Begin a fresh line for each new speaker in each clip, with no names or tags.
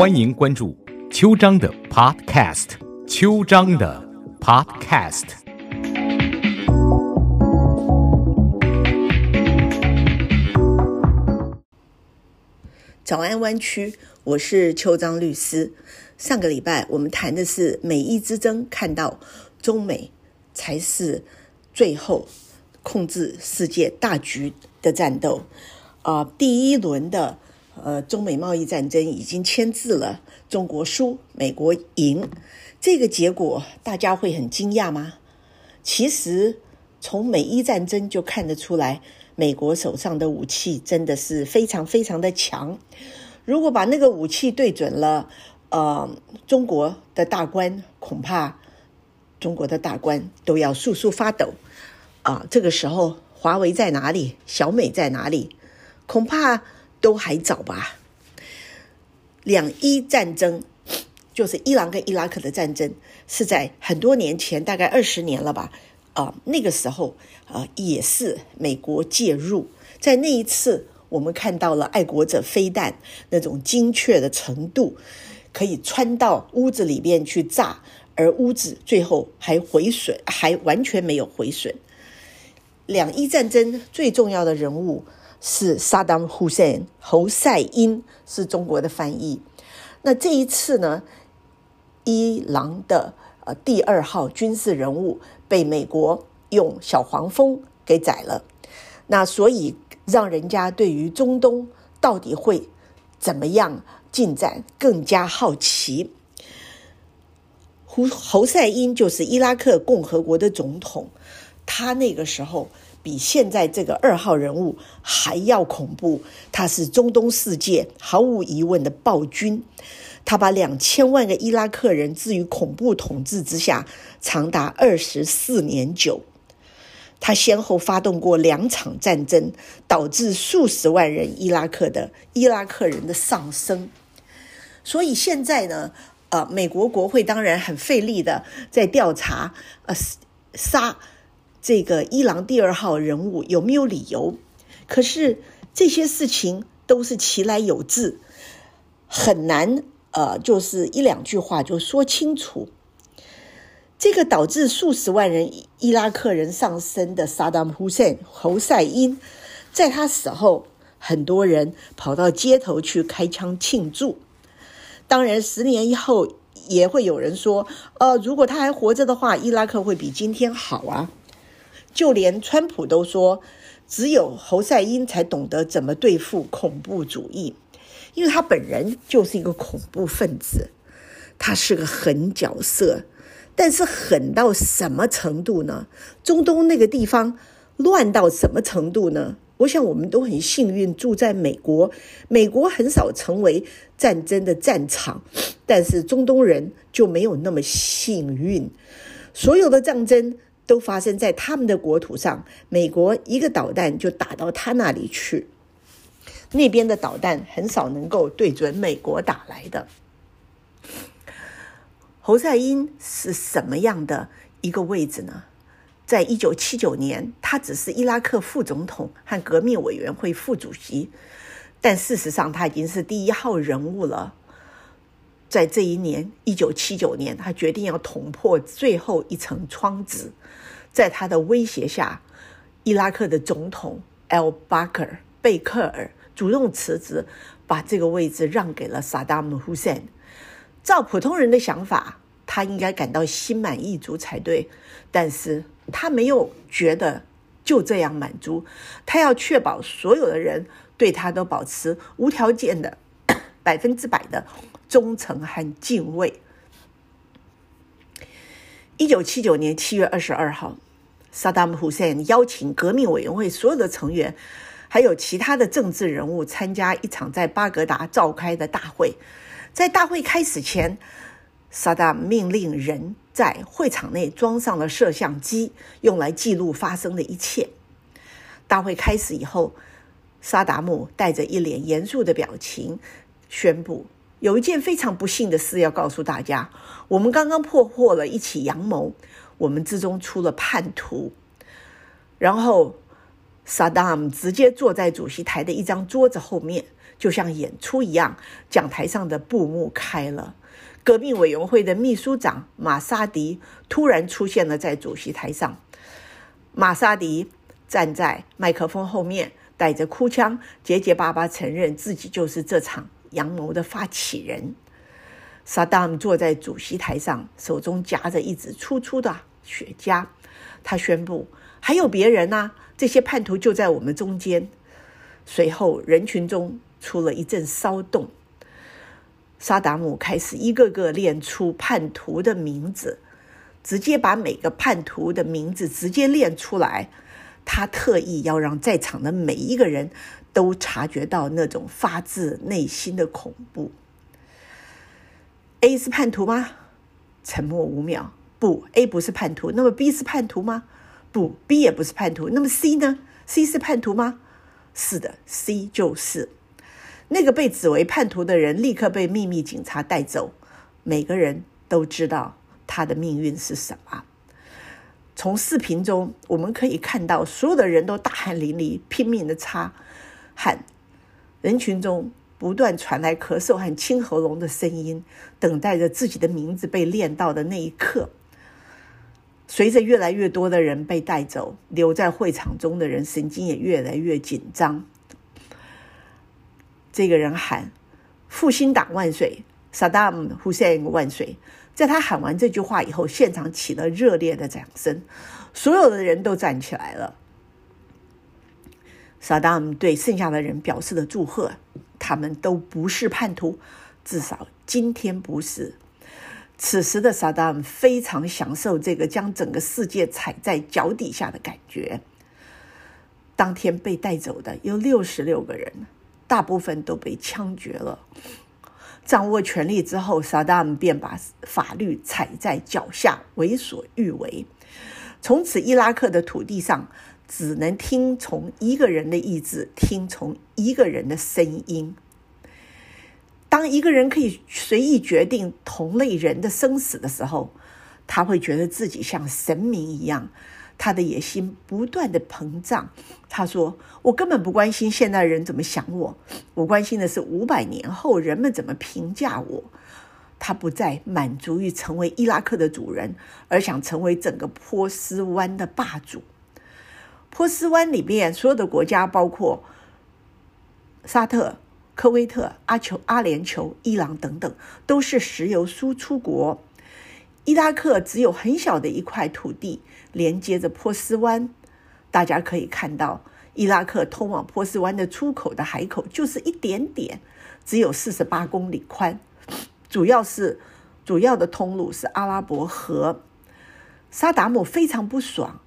欢迎关注秋章的 Podcast，秋章的 Podcast。
早安湾区，我是邱章律师。上个礼拜我们谈的是美伊之争，看到中美才是最后控制世界大局的战斗。啊、第一轮的呃中美贸易战争已经签字了，中国输，美国赢。这个结果大家会很惊讶吗？其实从美伊战争就看得出来，美国手上的武器真的是非常非常的强。如果把那个武器对准了，呃，中国的大官，恐怕中国的大官都要速速发抖啊！这个时候，华为在哪里？小美在哪里？恐怕都还早吧。两伊战争就是伊朗跟伊拉克的战争，是在很多年前，大概二十年了吧。啊、那个时候啊、也是美国介入，在那一次，我们看到了爱国者飞弹那种精确的程度，可以穿到屋子里面去炸，而屋子最后还毁损，还完全没有毁损。两伊战争最重要的人物是萨达姆·胡塞侯赛因，是中国的翻译。那这一次呢，伊朗的呃第二号军事人物被美国用小黄蜂给宰了，那所以让人家对于中东到底会怎么样进展更加好奇。胡侯赛因就是伊拉克共和国的总统，他那个时候比现在这个二号人物还要恐怖，他是中东世界毫无疑问的暴君。他把两千万个伊拉克人置于恐怖统治之下，长达二十四年久。他先后发动过两场战争，导致数十万人伊拉克的伊拉克人的丧生。所以现在呢，呃，美国国会当然很费力的在调查，呃，杀这个伊朗第二号人物有没有理由？可是这些事情都是其来有自，很难呃，就是一两句话就说清楚。这个导致数十万人伊拉克人丧生的萨达姆·胡塞侯赛因，在他死后，很多人跑到街头去开枪庆祝。当然，十年以后也会有人说，呃，如果他还活着的话，伊拉克会比今天好啊。就连川普都说，只有侯赛因才懂得怎么对付恐怖主义，因为他本人就是一个恐怖分子，他是个狠角色。但是狠到什么程度呢？中东那个地方乱到什么程度呢？我想我们都很幸运住在美国，美国很少成为战争的战场，但是中东人就没有那么幸运。所有的战争都发生在他们的国土上，美国一个导弹就打到他那里去，那边的导弹很少能够对准美国打来的。侯赛因是什么样的一个位置呢？在一九七九年，他只是伊拉克副总统和革命委员会副主席，但事实上他已经是第一号人物了。在这一年，一九七九年，他决定要捅破最后一层窗子，在他的威胁下，伊拉克的总统 El 巴克尔贝克尔主动辞职，把这个位置让给了萨达姆·胡塞。照普通人的想法，他应该感到心满意足才对，但是他没有觉得就这样满足，他要确保所有的人对他都保持无条件的、百分之百的忠诚和敬畏。一九七九年七月二十二号，萨达姆·胡塞邀请革命委员会所有的成员，还有其他的政治人物参加一场在巴格达召开的大会。在大会开始前，萨达姆命令人在会场内装上了摄像机，用来记录发生的一切。大会开始以后，萨达姆带着一脸严肃的表情宣布：“有一件非常不幸的事要告诉大家，我们刚刚破获了一起阳谋，我们之中出了叛徒。”然后，萨达姆直接坐在主席台的一张桌子后面。就像演出一样，讲台上的布幕开了。革命委员会的秘书长马沙迪突然出现了在主席台上。马沙迪站在麦克风后面，带着哭腔，结结巴巴承认自己就是这场阳谋的发起人。萨达姆坐在主席台上，手中夹着一支粗粗的雪茄。他宣布：“还有别人呢，这些叛徒就在我们中间。”随后，人群中出了一阵骚动。萨达姆开始一个个念出叛徒的名字，直接把每个叛徒的名字直接念出来。他特意要让在场的每一个人都察觉到那种发自内心的恐怖。A 是叛徒吗？沉默五秒。不，A 不是叛徒。那么 B 是叛徒吗？不，B 也不是叛徒。那么 C 呢？C 是叛徒吗？是的，C 就是。那个被指为叛徒的人立刻被秘密警察带走。每个人都知道他的命运是什么。从视频中我们可以看到，所有的人都大汗淋漓，拼命的擦汗。人群中不断传来咳嗽和清喉咙的声音，等待着自己的名字被念到的那一刻。随着越来越多的人被带走，留在会场中的人神经也越来越紧张。这个人喊：“复兴党万岁，Saddam Hussein 万岁！”在他喊完这句话以后，现场起了热烈的掌声，所有的人都站起来了。Saddam 对剩下的人表示了祝贺，他们都不是叛徒，至少今天不是。此时的 Saddam 非常享受这个将整个世界踩在脚底下的感觉。当天被带走的有六十六个人。大部分都被枪决了。掌握权力之后，萨达姆便把法律踩在脚下，为所欲为。从此，伊拉克的土地上只能听从一个人的意志，听从一个人的声音。当一个人可以随意决定同类人的生死的时候，他会觉得自己像神明一样。他的野心不断的膨胀。他说：“我根本不关心现代人怎么想我，我关心的是五百年后人们怎么评价我。”他不再满足于成为伊拉克的主人，而想成为整个波斯湾的霸主。波斯湾里面所有的国家，包括沙特、科威特、阿酋、阿联酋、伊朗等等，都是石油输出国。伊拉克只有很小的一块土地。连接着波斯湾，大家可以看到，伊拉克通往波斯湾的出口的海口就是一点点，只有四十八公里宽。主要是主要的通路是阿拉伯河。沙达姆非常不爽，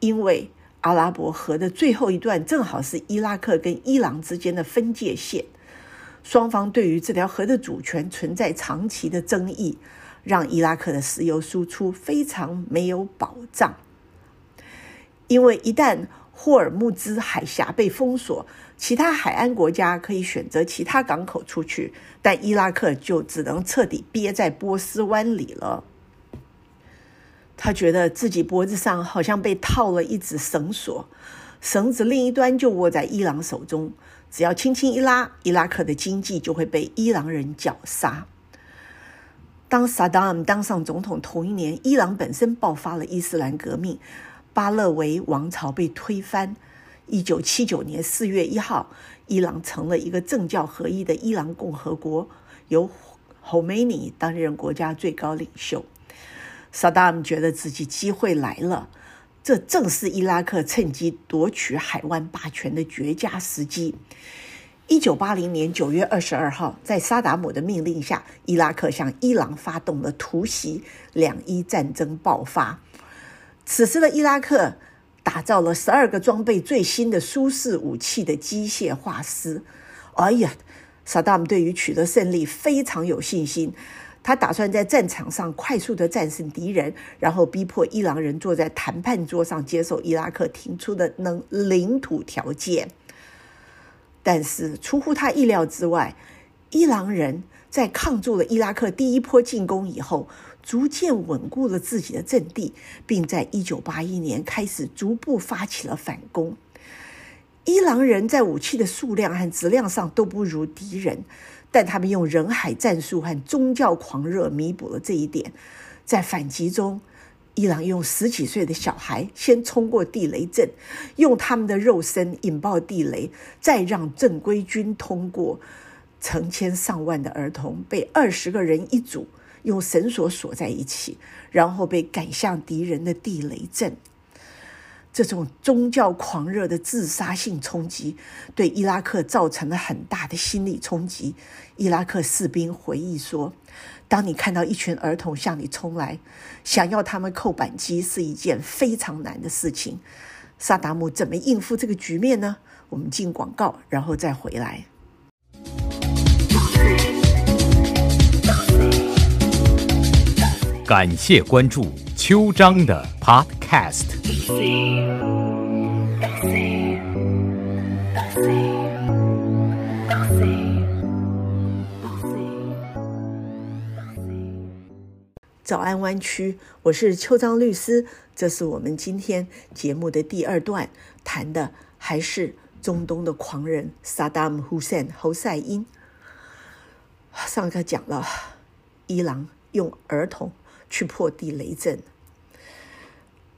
因为阿拉伯河的最后一段正好是伊拉克跟伊朗之间的分界线，双方对于这条河的主权存在长期的争议。让伊拉克的石油输出非常没有保障，因为一旦霍尔木兹海峡被封锁，其他海岸国家可以选择其他港口出去，但伊拉克就只能彻底憋在波斯湾里了。他觉得自己脖子上好像被套了一只绳索，绳子另一端就握在伊朗手中，只要轻轻一拉，伊拉克的经济就会被伊朗人绞杀。当萨达姆当上总统同一年，伊朗本身爆发了伊斯兰革命，巴勒维王朝被推翻。一九七九年四月一号，伊朗成了一个政教合一的伊朗共和国，由侯梅尼担任国家最高领袖。萨达姆觉得自己机会来了，这正是伊拉克趁机夺取海湾霸权的绝佳时机。一九八零年九月二十二号，在萨达姆的命令下，伊拉克向伊朗发动了突袭，两伊战争爆发。此时的伊拉克打造了十二个装备最新的舒适武器的机械化师。哎呀，萨达姆对于取得胜利非常有信心，他打算在战场上快速的战胜敌人，然后逼迫伊朗人坐在谈判桌上接受伊拉克提出的能领土条件。但是出乎他意料之外，伊朗人在抗住了伊拉克第一波进攻以后，逐渐稳固了自己的阵地，并在1981年开始逐步发起了反攻。伊朗人在武器的数量和质量上都不如敌人，但他们用人海战术和宗教狂热弥补了这一点。在反击中，伊朗用十几岁的小孩先冲过地雷阵，用他们的肉身引爆地雷，再让正规军通过。成千上万的儿童被二十个人一组用绳索锁在一起，然后被赶向敌人的地雷阵。这种宗教狂热的自杀性冲击对伊拉克造成了很大的心理冲击。伊拉克士兵回忆说：“当你看到一群儿童向你冲来，想要他们扣扳机是一件非常难的事情。”萨达姆怎么应付这个局面呢？我们进广告，然后再回来。
感谢关注秋章的 Podcast。
早安湾区，我是邱章律师。这是我们今天节目的第二段，谈的还是中东的狂人萨达姆·胡塞侯赛因。上课讲了，伊朗用儿童去破地雷阵。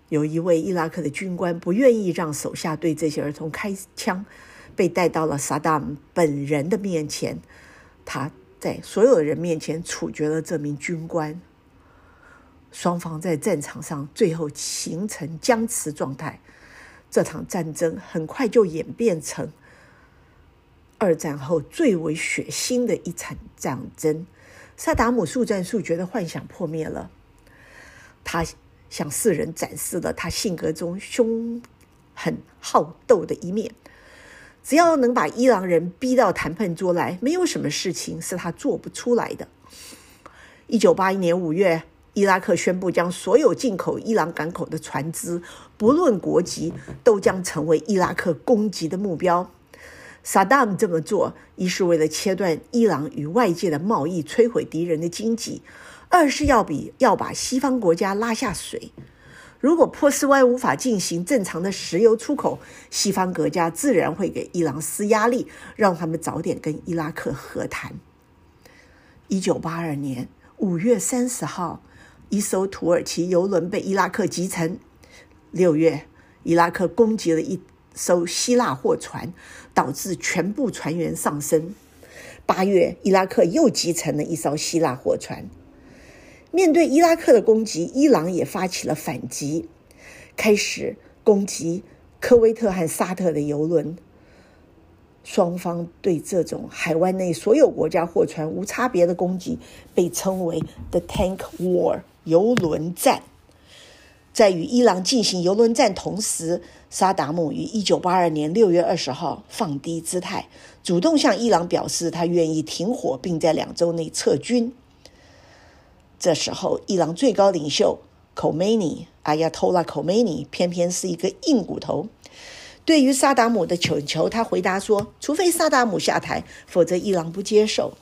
有一位伊拉克的军官不愿意让手下对这些儿童开枪，被带到了萨达姆本人的面前。他在所有人面前处决了这名军官。双方在战场上最后形成僵持状态。这场战争很快就演变成二战后最为血腥的一场战争。萨达姆速战速决的幻想破灭了。他。向世人展示了他性格中凶狠好斗的一面。只要能把伊朗人逼到谈判桌来，没有什么事情是他做不出来的。一九八一年五月，伊拉克宣布将所有进口伊朗港口的船只，不论国籍，都将成为伊拉克攻击的目标。萨达姆这么做，一是为了切断伊朗与外界的贸易，摧毁敌人的经济。二是要比要把西方国家拉下水。如果波斯湾无法进行正常的石油出口，西方国家自然会给伊朗施压力，让他们早点跟伊拉克和谈。一九八二年五月三十号，一艘土耳其游轮被伊拉克击沉。六月，伊拉克攻击了一艘希腊货船，导致全部船员丧生。八月，伊拉克又击沉了一艘希腊货船。面对伊拉克的攻击，伊朗也发起了反击，开始攻击科威特和沙特的油轮。双方对这种海湾内所有国家货船无差别的攻击，被称为 “the tank war” 游轮战。在与伊朗进行游轮战同时，萨达姆于一九八二年六月二十号放低姿态，主动向伊朗表示他愿意停火，并在两周内撤军。这时候，伊朗最高领袖口梅尼阿亚托拉口梅尼偏偏是一个硬骨头。对于萨达姆的请求，他回答说：“除非萨达姆下台，否则伊朗不接受。”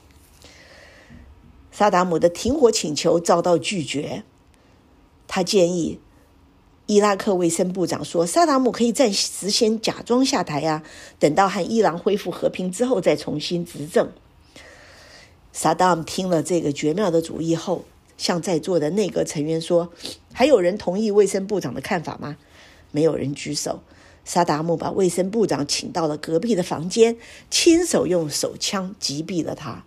萨达姆的停火请求遭到拒绝。他建议伊拉克卫生部长说：“萨达姆可以暂时先假装下台啊，等到和伊朗恢复和平之后再重新执政。”萨达姆听了这个绝妙的主意后。向在座的内阁成员说：“还有人同意卫生部长的看法吗？”没有人举手。萨达姆把卫生部长请到了隔壁的房间，亲手用手枪击毙了他，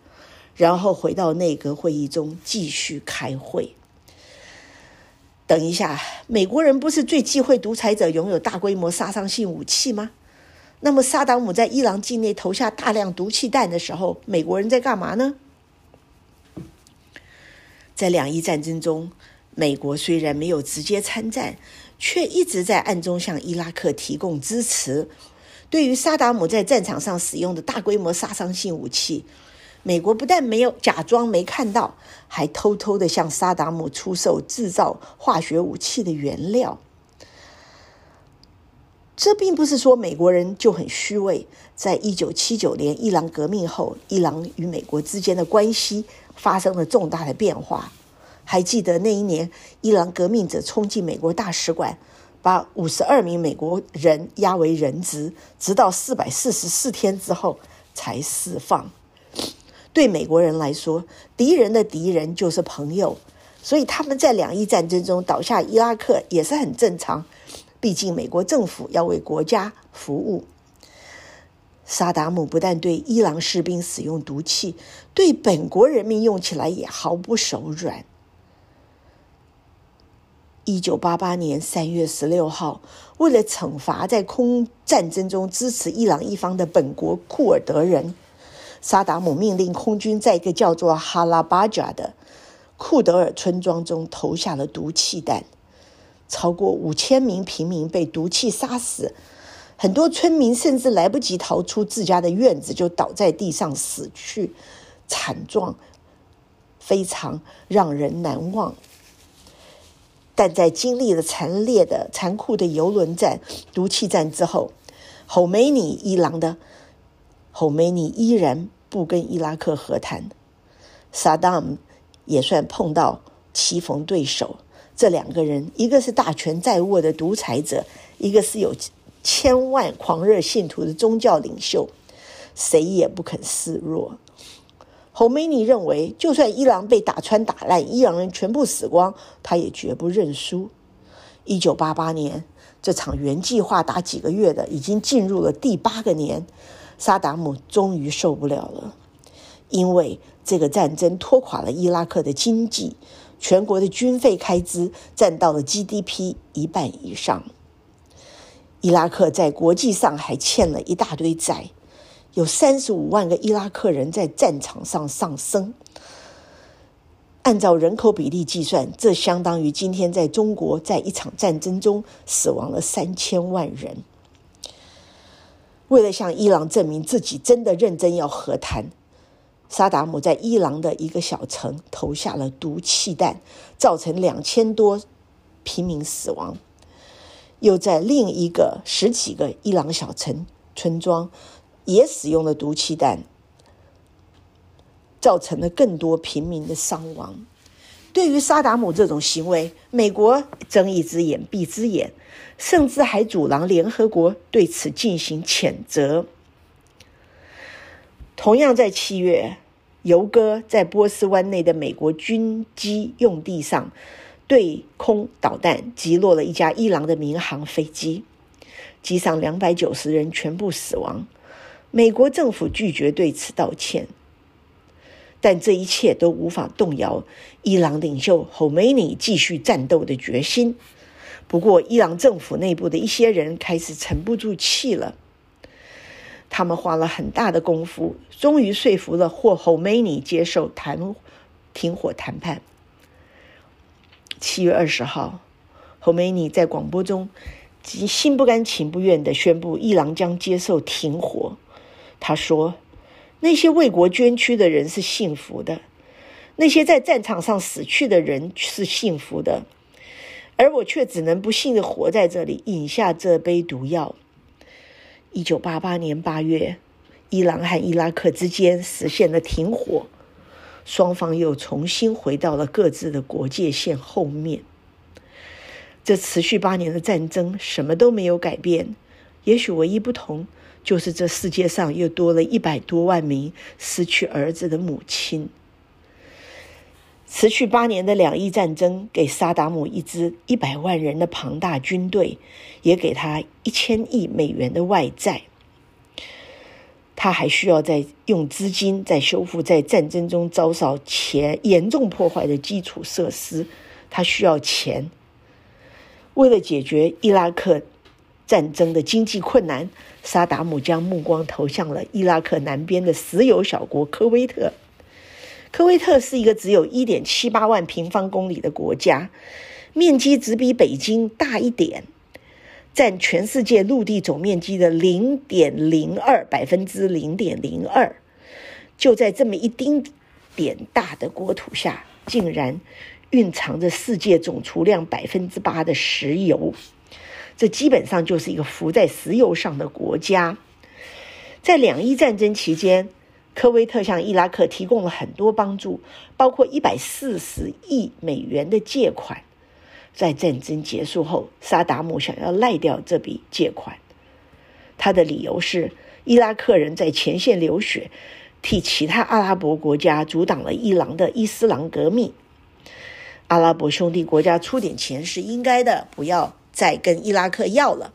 然后回到内阁会议中继续开会。等一下，美国人不是最忌讳独裁者拥有大规模杀伤性武器吗？那么，萨达姆在伊朗境内投下大量毒气弹的时候，美国人在干嘛呢？在两伊战争中，美国虽然没有直接参战，却一直在暗中向伊拉克提供支持。对于萨达姆在战场上使用的大规模杀伤性武器，美国不但没有假装没看到，还偷偷的向萨达姆出售制造化学武器的原料。这并不是说美国人就很虚伪。在一九七九年伊朗革命后，伊朗与美国之间的关系。发生了重大的变化。还记得那一年，伊朗革命者冲进美国大使馆，把五十二名美国人押为人质，直到四百四十四天之后才释放。对美国人来说，敌人的敌人就是朋友，所以他们在两伊战争中倒下伊拉克也是很正常。毕竟美国政府要为国家服务。萨达姆不但对伊朗士兵使用毒气，对本国人民用起来也毫不手软。一九八八年三月十六号，为了惩罚在空战争中支持伊朗一方的本国库尔德人，萨达姆命令空军在一个叫做哈拉巴贾的库德尔村庄中投下了毒气弹，超过五千名平民被毒气杀死。很多村民甚至来不及逃出自家的院子，就倒在地上死去，惨状非常让人难忘。但在经历了惨烈的、残酷的游轮战、毒气战之后，侯梅尼伊朗的侯梅尼依然不跟伊拉克和谈。萨达姆也算碰到棋逢对手，这两个人，一个是大权在握的独裁者，一个是有。千万狂热信徒的宗教领袖，谁也不肯示弱。侯梅尼认为，就算伊朗被打穿打烂，伊朗人全部死光，他也绝不认输。一九八八年，这场原计划打几个月的，已经进入了第八个年，萨达姆终于受不了了，因为这个战争拖垮了伊拉克的经济，全国的军费开支占到了 GDP 一半以上。伊拉克在国际上还欠了一大堆债，有三十五万个伊拉克人在战场上丧生。按照人口比例计算，这相当于今天在中国在一场战争中死亡了三千万人。为了向伊朗证明自己真的认真要和谈，萨达姆在伊朗的一个小城投下了毒气弹，造成两千多平民死亡。又在另一个十几个伊朗小城村庄，也使用了毒气弹，造成了更多平民的伤亡。对于萨达姆这种行为，美国睁一只眼闭一只眼，甚至还阻挠联合国对此进行谴责。同样在七月，尤哥在波斯湾内的美国军机用地上。对空导弹击落了一架伊朗的民航飞机，机上两百九十人全部死亡。美国政府拒绝对此道歉，但这一切都无法动摇伊朗领袖侯梅尼继续战斗的决心。不过，伊朗政府内部的一些人开始沉不住气了，他们花了很大的功夫，终于说服了霍侯梅尼接受谈停火谈判。七月二十号，侯梅尼在广播中，心不甘情不愿地宣布，伊朗将接受停火。他说：“那些为国捐躯的人是幸福的，那些在战场上死去的人是幸福的，而我却只能不幸地活在这里，饮下这杯毒药。”一九八八年八月，伊朗和伊拉克之间实现了停火。双方又重新回到了各自的国界线后面。这持续八年的战争什么都没有改变，也许唯一不同就是这世界上又多了一百多万名失去儿子的母亲。持续八年的两伊战争给萨达姆一支一百万人的庞大军队，也给他一千亿美元的外债。他还需要再用资金再修复在战争中遭受前严重破坏的基础设施，他需要钱。为了解决伊拉克战争的经济困难，萨达姆将目光投向了伊拉克南边的石油小国科威特。科威特是一个只有一点七八万平方公里的国家，面积只比北京大一点。占全世界陆地总面积的零点零二百分之零点零二，就在这么一丁点大的国土下，竟然蕴藏着世界总储量百分之八的石油，这基本上就是一个浮在石油上的国家。在两伊战争期间，科威特向伊拉克提供了很多帮助，包括一百四十亿美元的借款。在战争结束后，萨达姆想要赖掉这笔借款。他的理由是，伊拉克人在前线流血，替其他阿拉伯国家阻挡了伊朗的伊斯兰革命。阿拉伯兄弟国家出点钱是应该的，不要再跟伊拉克要了。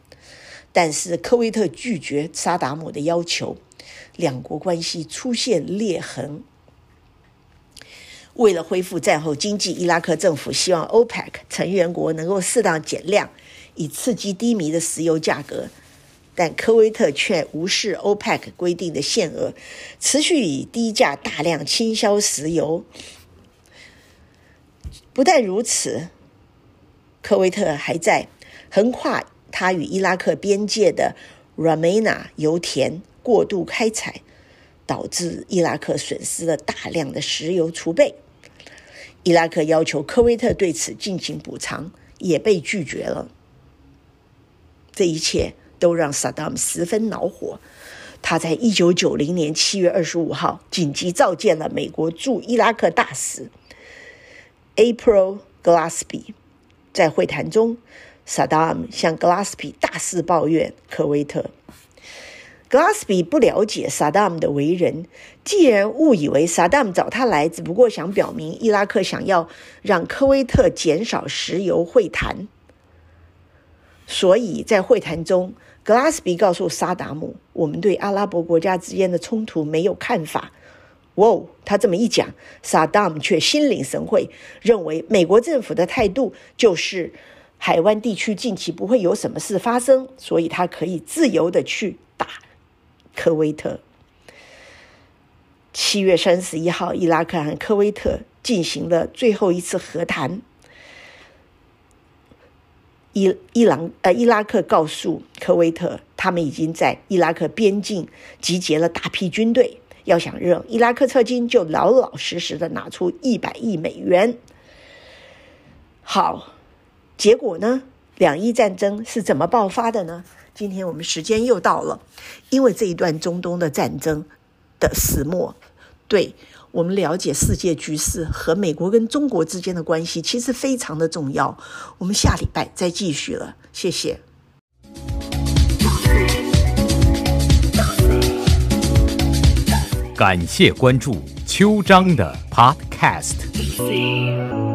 但是科威特拒绝萨达姆的要求，两国关系出现裂痕。为了恢复战后经济，伊拉克政府希望 OPEC 成员国能够适当减量，以刺激低迷的石油价格。但科威特却无视 OPEC 规定的限额，持续以低价大量倾销石油。不但如此，科威特还在横跨他与伊拉克边界的 Ramena 油田过度开采，导致伊拉克损失了大量的石油储备。伊拉克要求科威特对此进行补偿，也被拒绝了。这一切都让萨达姆十分恼火。他在一九九零年七月二十五号紧急召见了美国驻伊拉克大使 April Glaspie。在会谈中，萨达姆向 Glaspy 大肆抱怨科威特。格拉斯比不了解萨达姆的为人，既然误以为萨达姆找他来只不过想表明伊拉克想要让科威特减少石油会谈，所以在会谈中，格拉斯比告诉萨达姆：“我们对阿拉伯国家之间的冲突没有看法。”哦，他这么一讲，萨达姆却心领神会，认为美国政府的态度就是海湾地区近期不会有什么事发生，所以他可以自由的去打。科威特七月三十一号，伊拉克和科威特进行了最后一次和谈。伊伊朗呃，伊拉克告诉科威特，他们已经在伊拉克边境集结了大批军队，要想让伊拉克撤军，就老老实实的拿出一百亿美元。好，结果呢？两伊战争是怎么爆发的呢？今天我们时间又到了，因为这一段中东的战争的始末，对我们了解世界局势和美国跟中国之间的关系，其实非常的重要。我们下礼拜再继续了，谢谢。
感谢关注秋章的 Podcast。